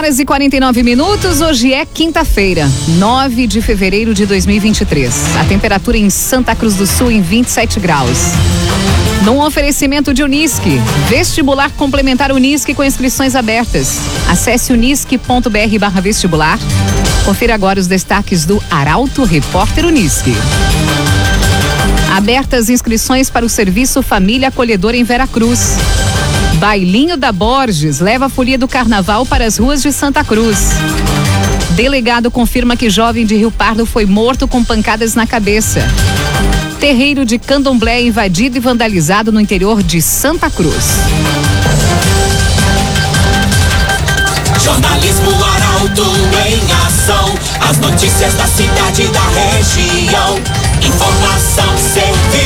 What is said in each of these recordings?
horas e 49 minutos. Hoje é quinta-feira, 9 de fevereiro de 2023. A temperatura em Santa Cruz do Sul em 27 graus. Num oferecimento de Unisque, vestibular complementar Unisque com inscrições abertas. Acesse unisque.br vestibular. Confira agora os destaques do Arauto Repórter Unisque. Abertas inscrições para o serviço Família Acolhedora em Veracruz. Bailinho da Borges leva a folia do carnaval para as ruas de Santa Cruz. Delegado confirma que jovem de Rio Pardo foi morto com pancadas na cabeça. Terreiro de Candomblé invadido e vandalizado no interior de Santa Cruz. Jornalismo Arauto em ação. As notícias da cidade e da região. Informação,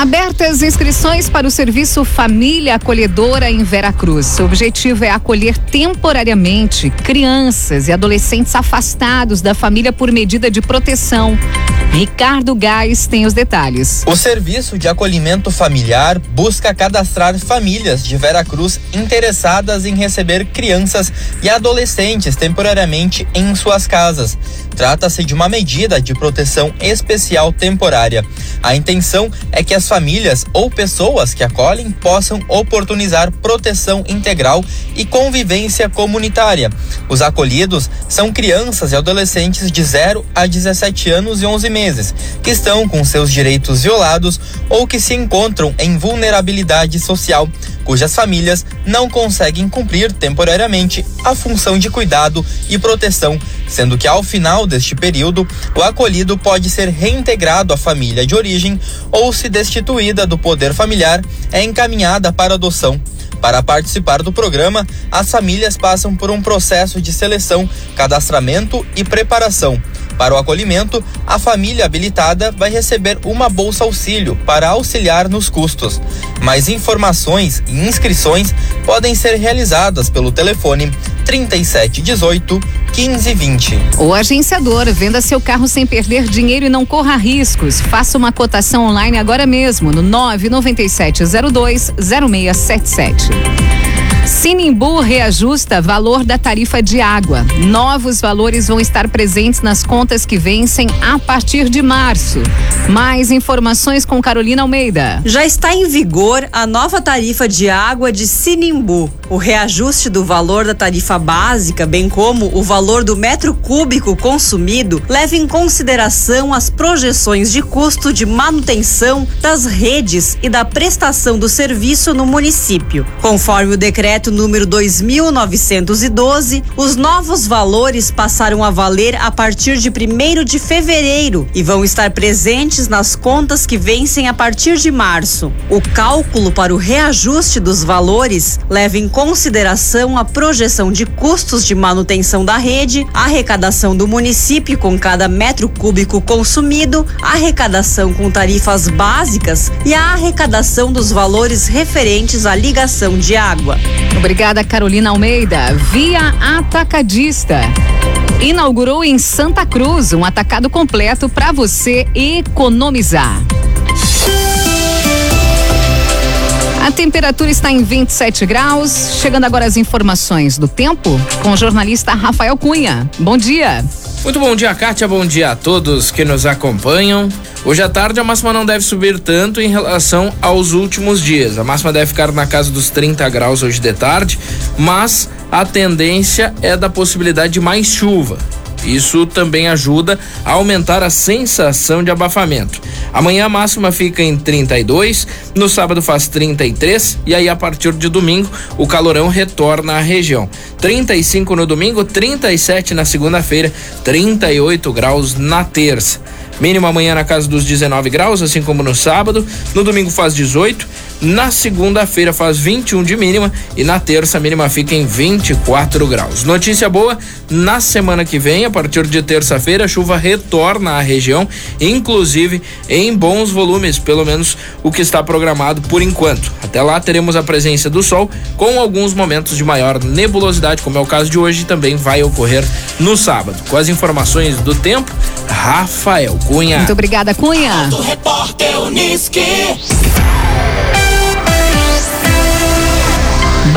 Abertas inscrições para o serviço Família Acolhedora em Veracruz. O objetivo é acolher temporariamente crianças e adolescentes afastados da família por medida de proteção. Ricardo Gás tem os detalhes. O Serviço de Acolhimento Familiar busca cadastrar famílias de Veracruz interessadas em receber crianças e adolescentes temporariamente em suas casas. Trata-se de uma medida de proteção especial temporária. A intenção é que as famílias ou pessoas que acolhem possam oportunizar proteção integral e convivência comunitária. Os acolhidos são crianças e adolescentes de 0 a 17 anos e 11 meses, que estão com seus direitos violados ou que se encontram em vulnerabilidade social cujas famílias não conseguem cumprir temporariamente a função de cuidado e proteção, sendo que ao final deste período, o acolhido pode ser reintegrado à família de origem ou, se destituída do poder familiar, é encaminhada para adoção. Para participar do programa, as famílias passam por um processo de seleção, cadastramento e preparação. Para o acolhimento, a família habilitada vai receber uma bolsa auxílio para auxiliar nos custos. Mais informações e inscrições podem ser realizadas pelo telefone 3718 1520. O agenciador venda seu carro sem perder dinheiro e não corra riscos. Faça uma cotação online agora mesmo no 99702 0677. Sinimbu reajusta valor da tarifa de água. Novos valores vão estar presentes nas contas que vencem a partir de março. Mais informações com Carolina Almeida. Já está em vigor a nova tarifa de água de Sinimbu. O reajuste do valor da tarifa básica, bem como o valor do metro cúbico consumido, leva em consideração as projeções de custo de manutenção das redes e da prestação do serviço no município. Conforme o decreto número 2912, os novos valores passaram a valer a partir de 1 de fevereiro e vão estar presentes nas contas que vencem a partir de março. O cálculo para o reajuste dos valores leva em consideração a projeção de custos de manutenção da rede, arrecadação do município com cada metro cúbico consumido, arrecadação com tarifas básicas e a arrecadação dos valores referentes à ligação de água. Obrigada, Carolina Almeida. Via Atacadista. Inaugurou em Santa Cruz um atacado completo para você economizar. A temperatura está em 27 graus. Chegando agora as informações do tempo com o jornalista Rafael Cunha. Bom dia. Muito bom dia, Kátia. Bom dia a todos que nos acompanham. Hoje à tarde a máxima não deve subir tanto em relação aos últimos dias. A máxima deve ficar na casa dos 30 graus hoje de tarde, mas a tendência é da possibilidade de mais chuva. Isso também ajuda a aumentar a sensação de abafamento. Amanhã a máxima fica em 32, no sábado faz 33 e aí a partir de domingo o calorão retorna à região. 35 no domingo, 37 na segunda-feira, 38 graus na terça. Mínima amanhã na casa dos 19 graus, assim como no sábado. No domingo faz 18, Na segunda-feira faz 21 de mínima e na terça a mínima fica em 24 graus. Notícia boa, na semana que vem, a partir de terça-feira, a chuva retorna à região, inclusive em bons volumes, pelo menos o que está programado por enquanto. Até lá teremos a presença do sol com alguns momentos de maior nebulosidade, como é o caso de hoje, também vai ocorrer no sábado. Com as informações do tempo, Rafael Cunha. Muito obrigada, Cunha.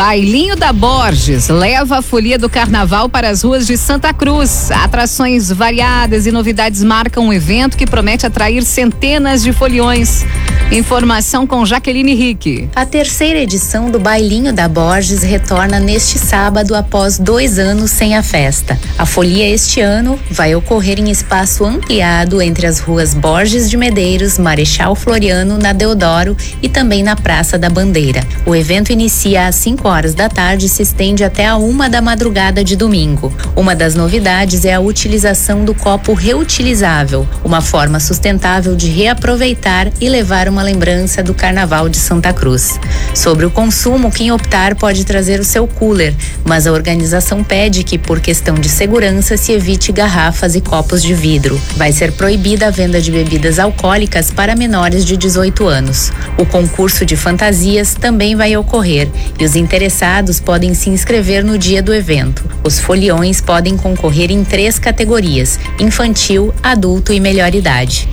Bailinho da Borges leva a folia do carnaval para as ruas de Santa Cruz. Atrações variadas e novidades marcam um evento que promete atrair centenas de foliões. Informação com Jaqueline Rick. A terceira edição do Bailinho da Borges retorna neste sábado após dois anos sem a festa. A folia este ano vai ocorrer em espaço ampliado entre as ruas Borges de Medeiros, Marechal Floriano, na Deodoro e também na Praça da Bandeira. O evento inicia às 5 horas da tarde se estende até a uma da madrugada de domingo. Uma das novidades é a utilização do copo reutilizável, uma forma sustentável de reaproveitar e levar uma lembrança do Carnaval de Santa Cruz. Sobre o consumo, quem optar pode trazer o seu cooler, mas a organização pede que, por questão de segurança, se evite garrafas e copos de vidro. Vai ser proibida a venda de bebidas alcoólicas para menores de 18 anos. O concurso de fantasias também vai ocorrer e os interessados podem se inscrever no dia do evento. Os foliões podem concorrer em três categorias: infantil, adulto e melhor idade.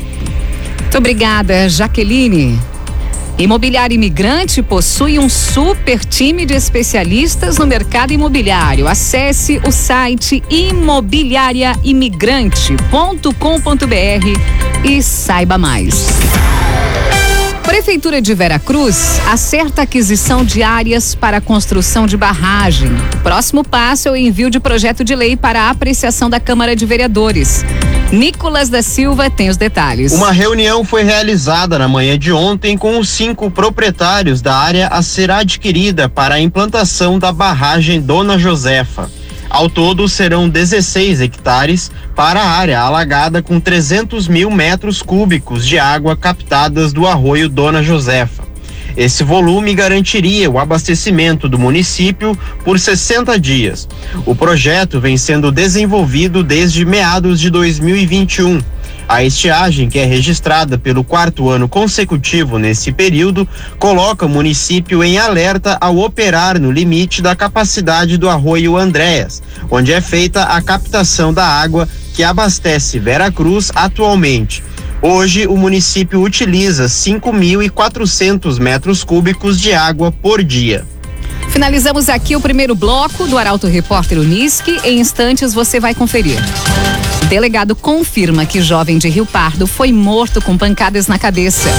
Muito obrigada, Jaqueline. Imobiliário Imigrante possui um super time de especialistas no mercado imobiliário. Acesse o site imobiliariaimigrante.com.br e saiba mais. Prefeitura de Veracruz acerta a aquisição de áreas para construção de barragem. Próximo passo é o envio de projeto de lei para apreciação da Câmara de Vereadores. Nicolas da Silva tem os detalhes. Uma reunião foi realizada na manhã de ontem com os cinco proprietários da área a ser adquirida para a implantação da barragem Dona Josefa. Ao todo, serão 16 hectares para a área alagada com 300 mil metros cúbicos de água captadas do arroio Dona Josefa. Esse volume garantiria o abastecimento do município por 60 dias. O projeto vem sendo desenvolvido desde meados de 2021. A estiagem, que é registrada pelo quarto ano consecutivo nesse período, coloca o município em alerta ao operar no limite da capacidade do arroio Andréas, onde é feita a captação da água que abastece Veracruz atualmente. Hoje, o município utiliza 5.400 metros cúbicos de água por dia. Finalizamos aqui o primeiro bloco do Arauto Repórter Unisque. Em instantes você vai conferir. Delegado confirma que jovem de Rio Pardo foi morto com pancadas na cabeça.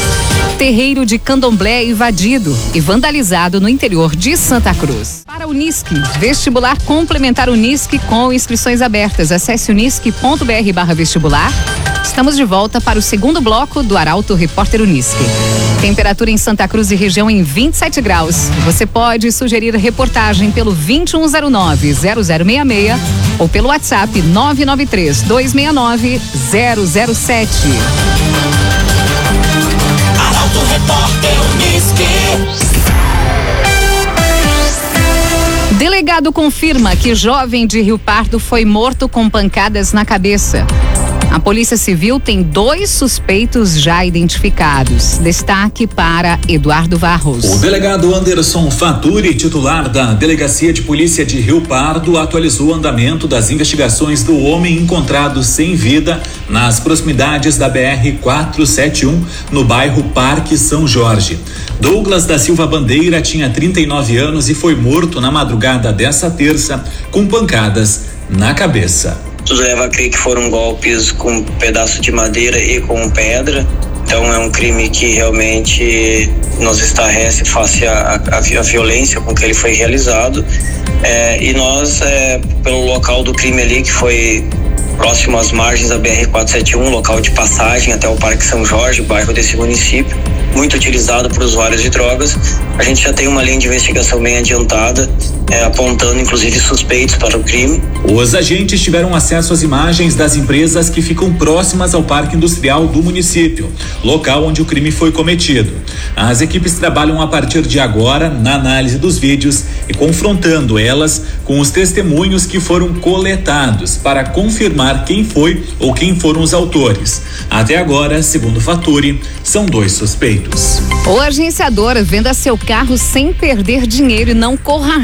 Terreiro de Candomblé invadido e vandalizado no interior de Santa Cruz. Para Unisque, vestibular complementar Unisque com inscrições abertas. Acesse unisque.br barra vestibular. Estamos de volta para o segundo bloco do Arauto Repórter Unisque. Temperatura em Santa Cruz e região em 27 graus. Você pode sugerir reportagem pelo 2109-0066 ou pelo WhatsApp 993-269-007. Arauto Repórter Uniski. Delegado confirma que jovem de Rio Pardo foi morto com pancadas na cabeça. A Polícia Civil tem dois suspeitos já identificados. Destaque para Eduardo Varros. O delegado Anderson Faturi, titular da Delegacia de Polícia de Rio Pardo, atualizou o andamento das investigações do homem encontrado sem vida nas proximidades da BR 471, no bairro Parque São Jorge. Douglas da Silva Bandeira tinha 39 anos e foi morto na madrugada dessa terça com pancadas na cabeça. Tudo leva a crer que foram golpes com um pedaço de madeira e com pedra. Então é um crime que realmente nos estarrece face à, violência com que ele foi realizado. É, e nós, é, pelo local do crime ali, que foi próximo às margens da BR-471, local de passagem até o Parque São Jorge, bairro desse município, muito utilizado por usuários de drogas. A gente já tem uma linha de investigação bem adiantada é, apontando inclusive suspeitos para o crime. Os agentes tiveram acesso às imagens das empresas que ficam próximas ao Parque Industrial do município, local onde o crime foi cometido. As equipes trabalham a partir de agora na análise dos vídeos e confrontando elas com os testemunhos que foram coletados para confirmar quem foi ou quem foram os autores. Até agora, segundo Faturi, são dois suspeitos. O agenciador venda seu carro sem perder dinheiro e não corra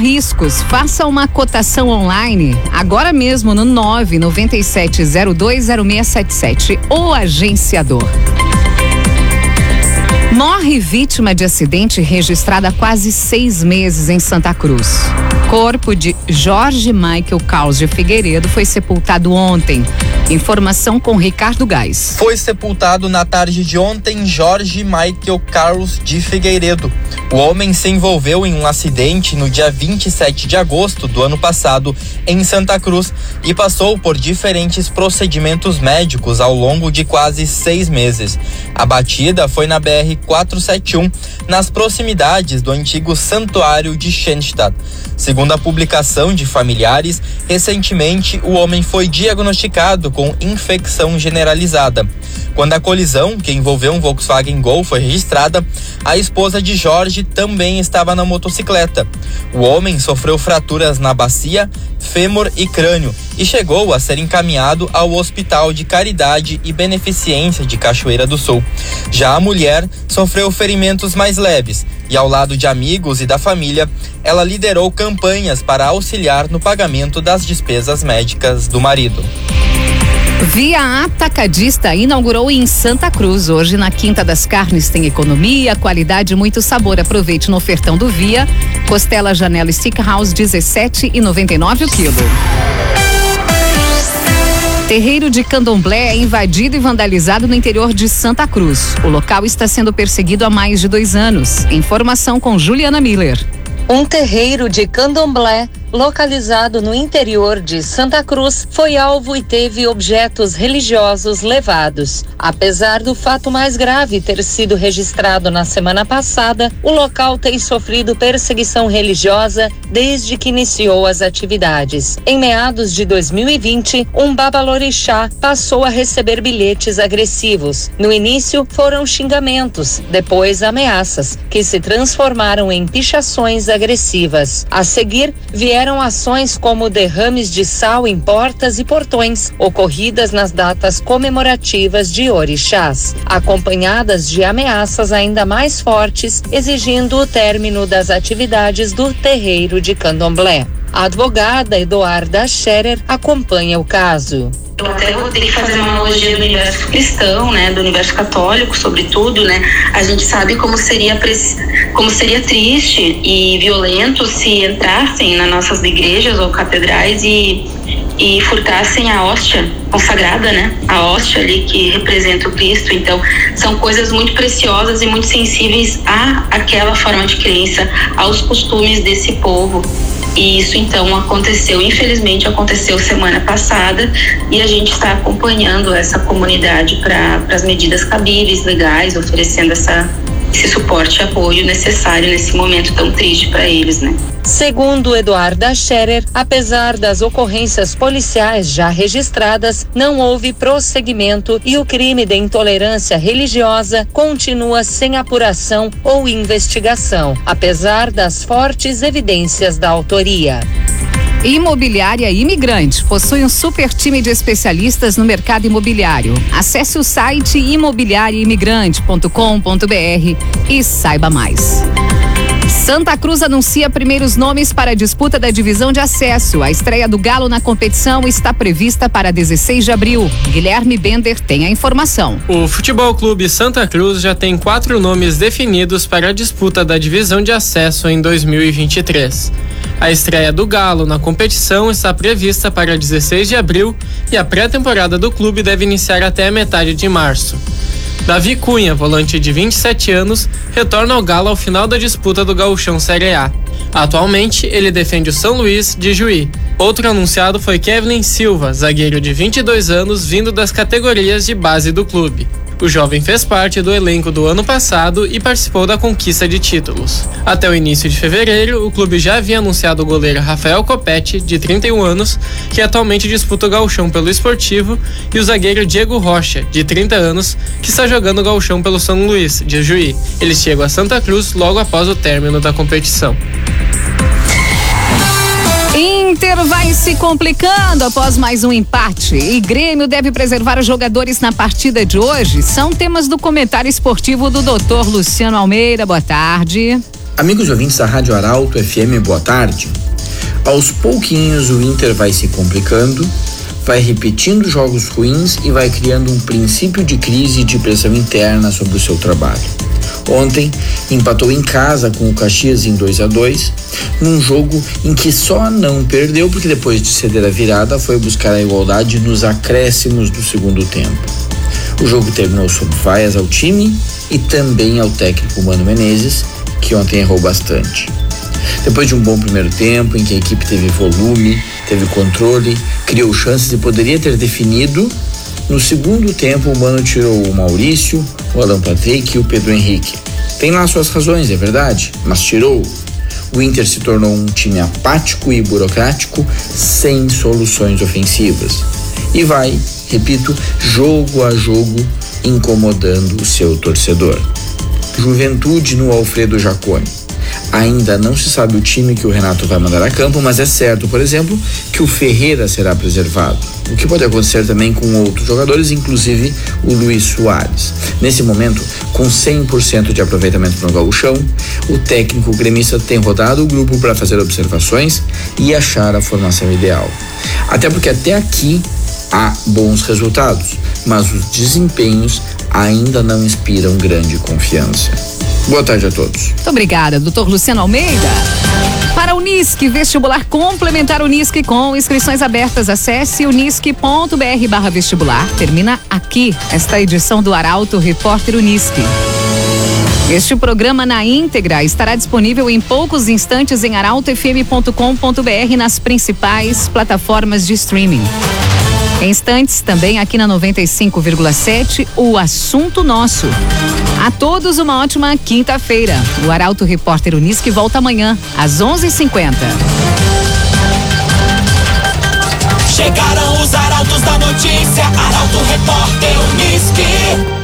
Faça uma cotação online agora mesmo no 997020677. O agenciador. Morre vítima de acidente registrado há quase seis meses em Santa Cruz. Corpo de Jorge Michael Caos de Figueiredo foi sepultado ontem. Informação com Ricardo Gás. Foi sepultado na tarde de ontem Jorge Michael Carlos de Figueiredo. O homem se envolveu em um acidente no dia 27 de agosto do ano passado em Santa Cruz e passou por diferentes procedimentos médicos ao longo de quase seis meses. A batida foi na BR 471, nas proximidades do antigo Santuário de Schenstadt. Segundo a publicação de familiares, recentemente o homem foi diagnosticado com infecção generalizada. Quando a colisão, que envolveu um Volkswagen Gol, foi registrada, a esposa de Jorge também estava na motocicleta. O homem sofreu fraturas na bacia, fêmur e crânio e chegou a ser encaminhado ao Hospital de Caridade e Beneficência de Cachoeira do Sul. Já a mulher sofreu ferimentos mais leves e, ao lado de amigos e da família, ela liderou campanhas para auxiliar no pagamento das despesas médicas do marido. Via Atacadista inaugurou em Santa Cruz. Hoje, na Quinta das Carnes, tem economia, qualidade e muito sabor. Aproveite no ofertão do Via. Costela Janela Stick House, 17,99 o quilo. Terreiro de Candomblé é invadido e vandalizado no interior de Santa Cruz. O local está sendo perseguido há mais de dois anos. Informação com Juliana Miller. Um terreiro de candomblé localizado no interior de Santa Cruz, foi alvo e teve objetos religiosos levados. Apesar do fato mais grave ter sido registrado na semana passada, o local tem sofrido perseguição religiosa desde que iniciou as atividades. Em meados de 2020, um babalorixá passou a receber bilhetes agressivos. No início, foram xingamentos, depois ameaças, que se transformaram em pichações agressivas. A seguir, vieram vieram ações como derrames de sal em portas e portões, ocorridas nas datas comemorativas de orixás, acompanhadas de ameaças ainda mais fortes, exigindo o término das atividades do terreiro de candomblé. A advogada Eduarda Scherer acompanha o caso. Eu até vou ter que fazer uma analogia do universo cristão, né, do universo católico, sobretudo, né. A gente sabe como seria como seria triste e violento se entrassem nas nossas igrejas ou catedrais e e furtassem a hóstia consagrada, né? A hóstia ali que representa o Cristo. Então, são coisas muito preciosas e muito sensíveis a aquela forma de crença, aos costumes desse povo. E isso então aconteceu, infelizmente aconteceu semana passada e a gente está acompanhando essa comunidade para as medidas cabíveis, legais, oferecendo essa esse suporte e apoio necessário nesse momento tão triste para eles, né? Segundo Eduarda Scherer, apesar das ocorrências policiais já registradas, não houve prosseguimento e o crime de intolerância religiosa continua sem apuração ou investigação, apesar das fortes evidências da autoria. Imobiliária Imigrante possui um super time de especialistas no mercado imobiliário. Acesse o site imobiliariaimigrante.com.br e saiba mais. Santa Cruz anuncia primeiros nomes para a disputa da divisão de acesso. A estreia do Galo na competição está prevista para 16 de abril. Guilherme Bender tem a informação. O Futebol Clube Santa Cruz já tem quatro nomes definidos para a disputa da divisão de acesso em 2023. A estreia do Galo na competição está prevista para 16 de abril e a pré-temporada do clube deve iniciar até a metade de março. Davi Cunha, volante de 27 anos, retorna ao Galo ao final da disputa do Gauchão Série A. Atualmente, ele defende o São Luís de Juí. Outro anunciado foi Kevin Silva, zagueiro de 22 anos, vindo das categorias de base do clube. O jovem fez parte do elenco do ano passado e participou da conquista de títulos. Até o início de fevereiro, o clube já havia anunciado o goleiro Rafael Copete, de 31 anos, que atualmente disputa o gauchão pelo esportivo, e o zagueiro Diego Rocha, de 30 anos, que está jogando o gauchão pelo São Luís, de Juí. Eles chegam a Santa Cruz logo após o término da competição. Inter vai se complicando após mais um empate. E Grêmio deve preservar os jogadores na partida de hoje. São temas do comentário esportivo do Dr. Luciano Almeida. Boa tarde. Amigos ouvintes da Rádio Arauto FM, boa tarde. Aos pouquinhos o Inter vai se complicando, vai repetindo jogos ruins e vai criando um princípio de crise e de pressão interna sobre o seu trabalho. Ontem empatou em casa com o Caxias em 2 a 2 num jogo em que só não perdeu porque depois de ceder a virada foi buscar a igualdade nos acréscimos do segundo tempo. O jogo terminou sob vaias ao time e também ao técnico Mano Menezes, que ontem errou bastante. Depois de um bom primeiro tempo, em que a equipe teve volume, teve controle, criou chances e poderia ter definido, no segundo tempo o Mano tirou o Maurício, o Alan Patrick e o Pedro Henrique. Tem lá suas razões, é verdade, mas tirou. O Inter se tornou um time apático e burocrático, sem soluções ofensivas. E vai, repito, jogo a jogo, incomodando o seu torcedor. Juventude no Alfredo Jaconi. Ainda não se sabe o time que o Renato vai mandar a campo, mas é certo, por exemplo, que o Ferreira será preservado. O que pode acontecer também com outros jogadores, inclusive o Luiz Soares. Nesse momento, com 100% de aproveitamento no gauchão, o técnico gremista tem rodado o grupo para fazer observações e achar a formação ideal. Até porque até aqui há bons resultados, mas os desempenhos ainda não inspiram grande confiança. Boa tarde a todos. Muito obrigada, doutor Luciano Almeida. Para o Unisque, vestibular complementar Unisque com inscrições abertas. Acesse unisque.br barra vestibular. Termina aqui esta edição do Arauto Repórter Unisque. Este programa na íntegra estará disponível em poucos instantes em arautofm.com.br nas principais plataformas de streaming. Em instantes, também aqui na 95,7, o assunto nosso. A todos uma ótima quinta-feira. O Arauto Repórter Unisque volta amanhã, às 11h50. Chegaram os arautos da notícia, Arauto Repórter Unisque.